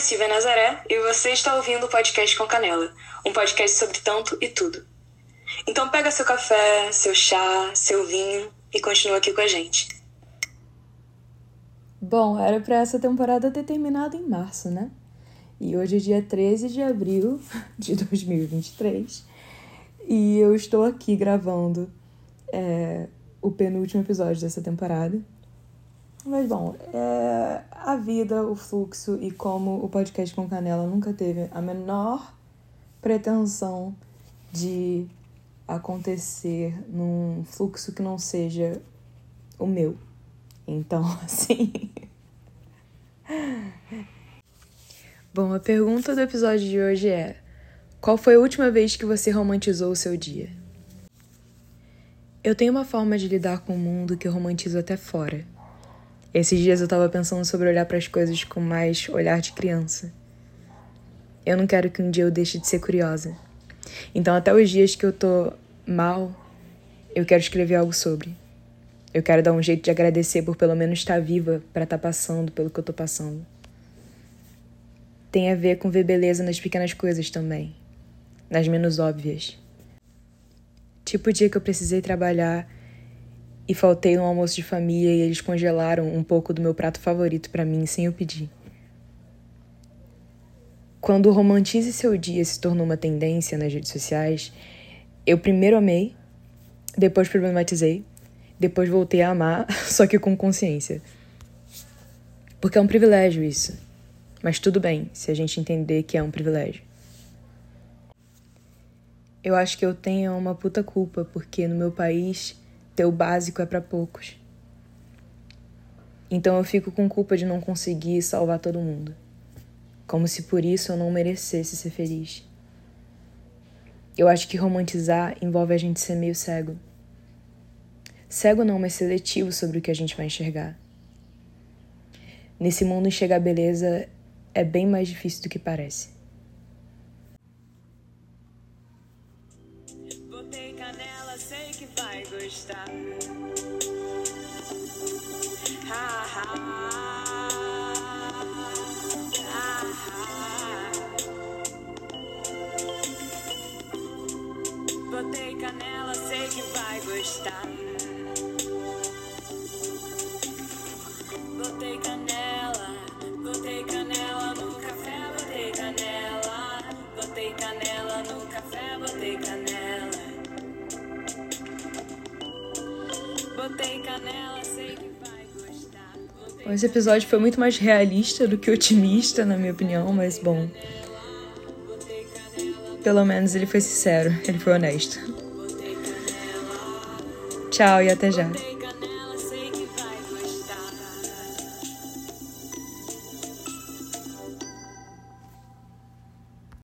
Silvia Nazaré e você está ouvindo o podcast com Canela, um podcast sobre tanto e tudo. Então pega seu café, seu chá, seu vinho e continua aqui com a gente. Bom, era para essa temporada ter terminado em março, né? E hoje é dia 13 de abril de 2023 e eu estou aqui gravando é, o penúltimo episódio dessa temporada. Mas bom, é, a vida, o fluxo e como o podcast com Canela nunca teve a menor pretensão de acontecer num fluxo que não seja o meu. Então, assim. Bom, a pergunta do episódio de hoje é: Qual foi a última vez que você romantizou o seu dia? Eu tenho uma forma de lidar com o mundo que eu romantizo até fora. Esses dias eu tava pensando sobre olhar para as coisas com mais olhar de criança. Eu não quero que um dia eu deixe de ser curiosa. Então, até os dias que eu tô mal, eu quero escrever algo sobre. Eu quero dar um jeito de agradecer por pelo menos estar viva para estar tá passando pelo que eu tô passando. Tem a ver com ver beleza nas pequenas coisas também, nas menos óbvias. Tipo o dia que eu precisei trabalhar e faltei no almoço de família e eles congelaram um pouco do meu prato favorito para mim sem eu pedir. Quando o romantize seu dia se tornou uma tendência nas redes sociais, eu primeiro amei, depois problematizei, depois voltei a amar, só que com consciência. Porque é um privilégio isso. Mas tudo bem se a gente entender que é um privilégio. Eu acho que eu tenho uma puta culpa porque no meu país ter o básico é para poucos. Então eu fico com culpa de não conseguir salvar todo mundo. Como se por isso eu não merecesse ser feliz. Eu acho que romantizar envolve a gente ser meio cego. Cego não, mas seletivo sobre o que a gente vai enxergar. Nesse mundo, enxergar beleza é bem mais difícil do que parece. Gostar. Ha, ha, ha, Botei canela, sei que vai gostar. Esse episódio foi muito mais realista do que otimista, na minha opinião, mas bom. Pelo menos ele foi sincero, ele foi honesto. Tchau e até já.